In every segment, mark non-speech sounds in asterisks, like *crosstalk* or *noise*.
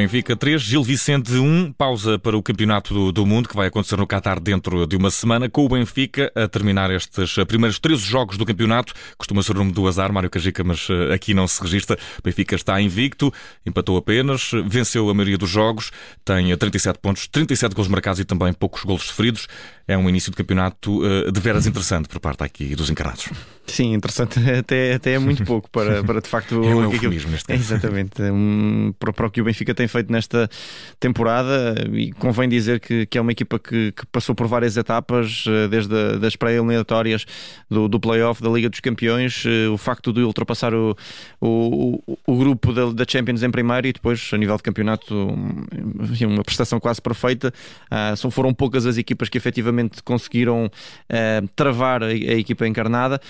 Benfica 3, Gil Vicente 1, pausa para o Campeonato do, do, Mundo que vai acontecer no Qatar dentro de uma semana, com o Benfica a terminar estes primeiros 13 jogos do campeonato. Costuma ser o nome do azar, Mário Cajica, mas eh, aqui não se registra. Benfica está invicto, empatou apenas, venceu a maioria dos jogos, tem 37 pontos, 37 gols marcados e também poucos gols sofridos. É um início de campeonato de veras interessante por parte aqui dos encarnados. Sim, interessante *laughs* até, até é muito pouco para, *laughs* para de facto. é um eufemismo neste *laughs* caso. Exatamente. Um, para, para o que o Benfica tem feito nesta temporada e convém dizer que, que é uma equipa que, que passou por várias etapas, eh, desde a, das pré-eliminatórias do, do play-off da Liga dos Campeões, eh, o facto de ultrapassar o, o, o grupo da, da, Champions em primeiro e depois, a nível de campeonato, uma prestação quase perfeita. Uh, são, foram poucas as equipas que efetivamente conseguiram uh, travar a, a, equipa encarnada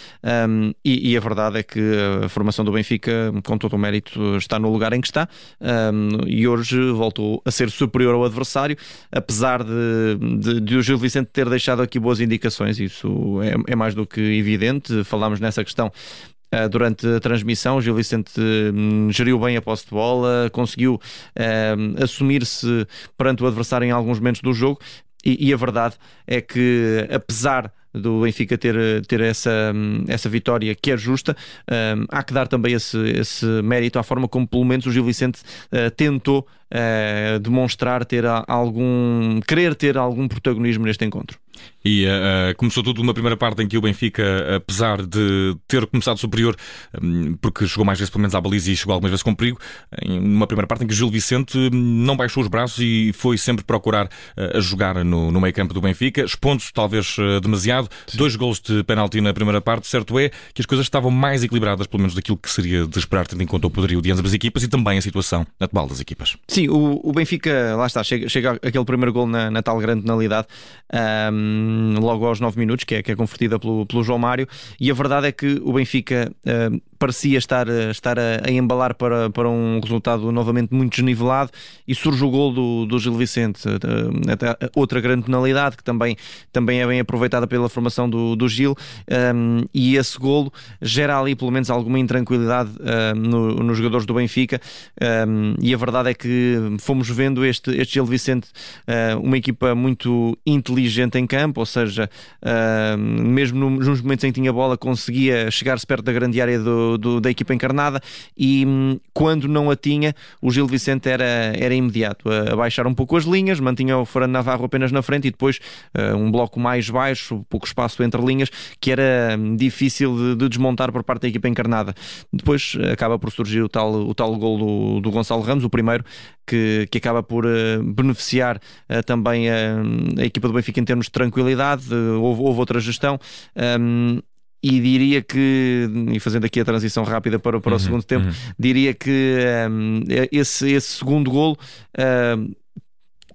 um, e, e, a verdade é que a formação do Benfica, com todo o mérito, está no lugar em que está um, e hoje voltou a ser superior ao adversário, apesar de, de, de o Gil Vicente ter deixado aqui boas indicações, isso é, é mais do que evidente. Falámos nessa questão Uh, durante a transmissão. O Gil Vicente um, geriu bem a posse de bola, conseguiu uh, assumir-se perante o adversário em alguns momentos do jogo. E, e, a verdade é que, apesar do Benfica ter, ter essa, essa vitória que é justa. Um, há que dar também esse, esse mérito à forma como, pelo menos, o Gil Vicente uh, tentou uh, demonstrar ter algum. querer ter algum protagonismo neste encontro. E uh, começou tudo numa primeira parte em que o Benfica, apesar de ter começado superior, um, porque jogou mais vezes pelo menos à baliza e chegou algumas vezes com perigo, em uma primeira parte em que o Gil Vicente não baixou os braços e foi sempre procurar uh, a jogar no, no meio campo do Benfica, expondo-se talvez uh, demasiado. Sim. Dois gols de penalti na primeira parte, certo é que as coisas estavam mais equilibradas, pelo menos daquilo que seria de esperar, tendo em conta o poderio de ambas as equipas e também a situação atual das equipas. Sim, o, o Benfica, lá está, chega, chega aquele primeiro gol na, na tal grande penalidade. Um logo aos 9 minutos, que é, que é convertida pelo, pelo João Mário, e a verdade é que o Benfica uh, parecia estar, estar a, a, embalar para, para um resultado novamente muito desnivelado e surge o gol do, do Gil Vicente, uh, outra grande penalidade que também, também é bem aproveitada pela formação do, do Gil, um, e esse golo gera ali pelo menos alguma intranquilidade uh, no, nos jogadores do Benfica, um, e a verdade é que fomos vendo este, este Gil Vicente, uma equipa muito inteligente em campo, ou seja, mesmo nos momentos em que tinha bola, conseguia chegar-se perto da grande área do, do, da equipa encarnada e um, quando não a tinha, o Gil Vicente era, era imediato a, baixar um pouco as linhas, mantinha o Fernando Navarro apenas na frente e depois uh, um bloco mais baixo, pouco espaço entre linhas, que era um, difícil de, de, desmontar por parte da equipa encarnada. Depois acaba por surgir o tal, o tal gol do, do Gonçalo Ramos, o primeiro, que, que acaba por uh, beneficiar uh, também a equipa do Benfica em termos de tranquilidade. houve, houve outra gestão. Um, e diria que, e fazendo aqui a transição rápida para, para uhum, o segundo tempo, uhum. diria que um, esse, esse segundo golo um,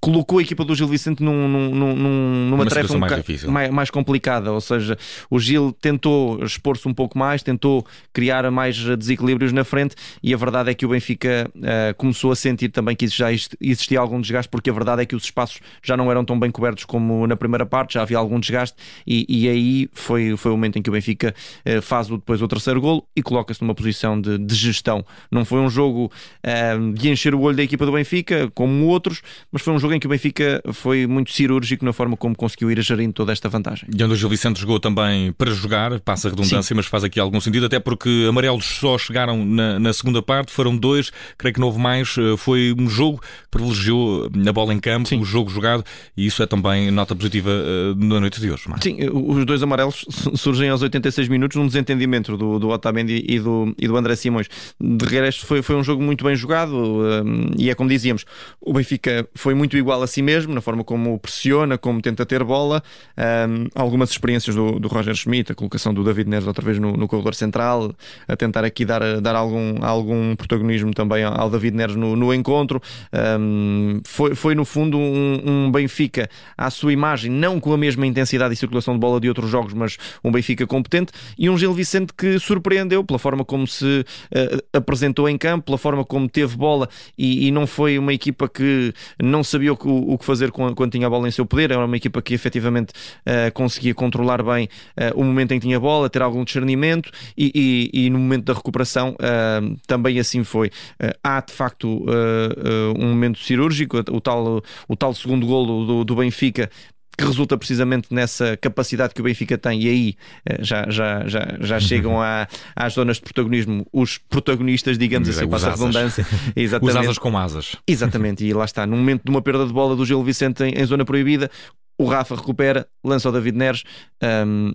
colocou a equipa do Gil Vicente num, num, num, numa Uma tarefa um mais, difícil. Mais, mais, complicada. Ou seja, o Gil tentou expor-se um pouco mais, tentou criar mais desequilíbrios na frente e a verdade é que o Benfica uh, começou a sentir também que já existia algum desgaste, porque a verdade é que os espaços já não eram tão bem cobertos como na primeira parte, já havia algum desgaste e, e aí foi, foi o momento em que o Benfica uh, faz o, depois o terceiro golo e coloca-se numa posição de, de, gestão. Não foi um jogo uh, de encher o olho da equipa do Benfica, como outros, mas foi um jogo em que o Benfica foi muito cirúrgico na forma como conseguiu ir gerindo toda esta vantagem. E onde o Gil Vicente jogou também para jogar, passa a redundância, Sim. mas faz aqui algum sentido, até porque amarelos só chegaram na, na, segunda parte, foram dois, creio que não houve mais. Eh, foi um jogo que privilegiou a bola em campo, Sim. o jogo jogado, e isso é também nota positiva uh, na noite de hoje. Mas... Sim, os dois amarelos surgem aos 86 minutos num desentendimento do, do Otamendi e do, e do André Simões. De resto, foi, foi um jogo muito bem jogado e é como dizíamos, o Benfica foi muito igual igual a si mesmo, na forma como pressiona, como tenta ter bola. Um, algumas experiências do, do, Roger Schmidt, a colocação do David Neres outra vez no, no corredor central, a tentar aqui dar, dar algum, algum protagonismo também ao David Neres no, no encontro. Um, foi, foi, no fundo, um, um, Benfica à sua imagem, não com a mesma intensidade e circulação de bola de outros jogos, mas um Benfica competente e um Gil Vicente que surpreendeu pela forma como se uh, apresentou em campo, pela forma como teve bola e, e não foi uma equipa que não sabia sabia o que, o que fazer quando tinha a bola em seu poder, era uma equipa que efetivamente uh, conseguia controlar bem uh, o momento em que tinha a bola, ter algum discernimento e, e, e no momento da recuperação uh, também assim foi. há de facto um momento cirúrgico, o tal, o tal segundo golo do, do Benfica que resulta precisamente nessa capacidade que o Benfica tem, e aí eh, já, já, já, já chegam à, às zonas de protagonismo os protagonistas, digamos assim, passa a redundância. *laughs* Exatamente. Os asas com asas. *laughs* Exatamente, e lá está, no momento de uma perda de bola do Gil Vicente em, em zona proibida, o Rafa recupera, lança o David Neres. Um,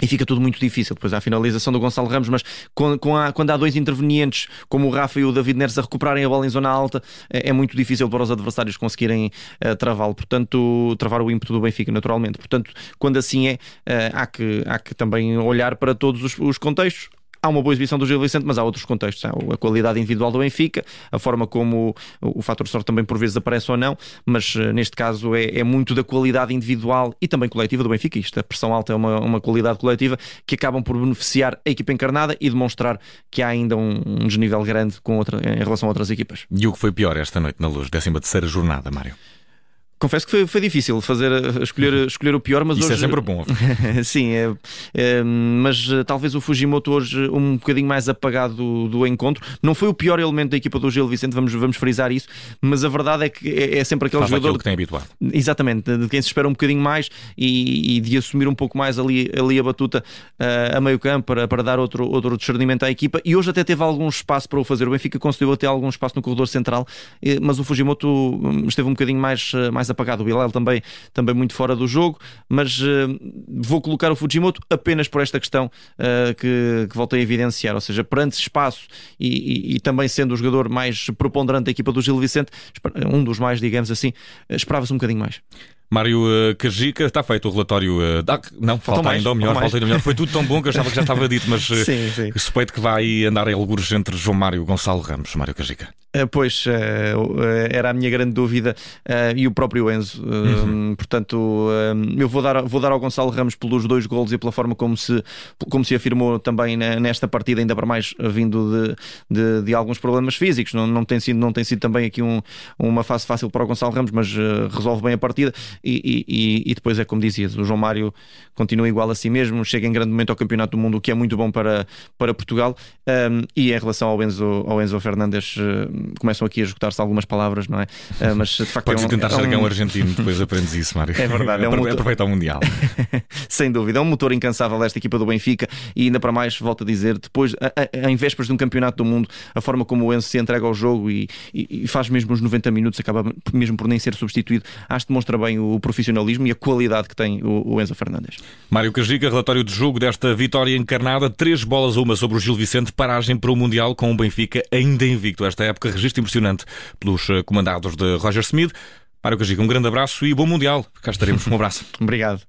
e fica tudo muito difícil. Depois a finalização do Gonçalo Ramos, mas com, com a, quando há dois intervenientes, como o Rafa e o David Neres, a recuperarem a bola em zona alta, é, é muito difícil para os adversários conseguirem uh, travá-lo. Portanto, travar o ímpeto do Benfica, naturalmente. Portanto, quando assim é, uh, há, que, há que também olhar para todos os, os contextos há uma boa exibição do Gil Vicente, mas há outros contextos. Há a qualidade individual do Benfica, a forma como o, o fator sorte também por vezes aparece ou não, mas uh, neste caso é, é, muito da qualidade individual e também coletiva do Benfica. Isto, a pressão alta é uma, uma qualidade coletiva que acabam por beneficiar a equipa encarnada e demonstrar que há ainda um, um desnível grande com outra, em relação a outras equipas. E o que foi pior esta noite na luz, 13 terceira jornada, Mário? Confesso que foi, foi difícil fazer, escolher, uhum. *laughs* escolher o pior, mas Isso é hoje... é sempre bom. *laughs* Sim, é, é, mas eh, talvez o Fujimoto hoje um bocadinho mais apagado do, do, encontro. Não foi o pior elemento da equipa do Gil Vicente, vamos, vamos frisar isso, mas a verdade é que é, é sempre aquele Faz jogador que tem habituado. Exatamente, de quem se espera um bocadinho mais e, e de assumir um pouco mais ali, ali a batuta uh, a meio campo para, para dar outro, outro discernimento à equipa. E hoje até teve algum espaço para o fazer. O Benfica conseguiu até algum espaço no corredor central, eh, mas o Fujimoto hum, esteve um bocadinho mais, mais apagado. O Bilal também também, muito fora do jogo, mas uh, vou colocar o Fujimoto apenas por esta questão uh, que, que voltei a evidenciar, ou seja, perante espaço e, e, e, também sendo o jogador mais preponderante da equipa do Gil Vicente, um dos mais, digamos assim, eh, esperava-se um bocadinho mais. Mário uh, Cajica, está feito o relatório. Da... Não, falta mais, ainda o melhor, falta ainda melhor. Foi tudo tão bom que eu achava que já estava dito, mas *laughs* sim, sim. suspeito que vai andar em algures entre João Mário e Gonçalo Ramos, Mário Cajica. Uh, pois, era a minha grande dúvida e o próprio Enzo. Uhum. Portanto, eu vou dar, vou dar ao Gonçalo Ramos pelos dois golos e pela forma como se, como se afirmou também nesta partida, ainda para mais vindo de, de, de alguns problemas físicos. Não, não, tem sido, não tem sido também aqui um, uma fase fácil para o Gonçalo Ramos, mas resolve bem a partida e, e, e, depois é como dizias, o João Mário continua igual a si mesmo, chega em grande momento ao Campeonato do Mundo, o que é muito bom para, para Portugal. E em relação ao Enzo, ao Enzo Fernandes, começam aqui a esgotar-se algumas palavras, não é? Uh, mas de facto. Podes é um, tentar é um... é um argentino, depois aprendes isso, Mário. É verdade, é, um motor... aproveita o Mundial. *laughs* Sem dúvida, é um motor incansável desta equipa do Benfica e ainda para mais, volto a dizer, depois, a, a, em vésperas de um Campeonato do Mundo, a forma como o Enzo se entrega ao jogo e, e, e faz mesmo os 90 minutos, acaba mesmo por nem ser substituído, acho que demonstra bem o profissionalismo e a qualidade que tem o, o Enzo Fernandes. Mário Cajica, relatório de jogo desta vitória encarnada, três bolas a uma sobre o Gil Vicente, paragem para o Mundial com o Benfica ainda invicto. Esta época, registro impressionante pelos eh, comandados de Roger Smith. Mário Cajica, um grande abraço e bom Mundial. Cá estaremos. Um abraço. *laughs* Obrigado.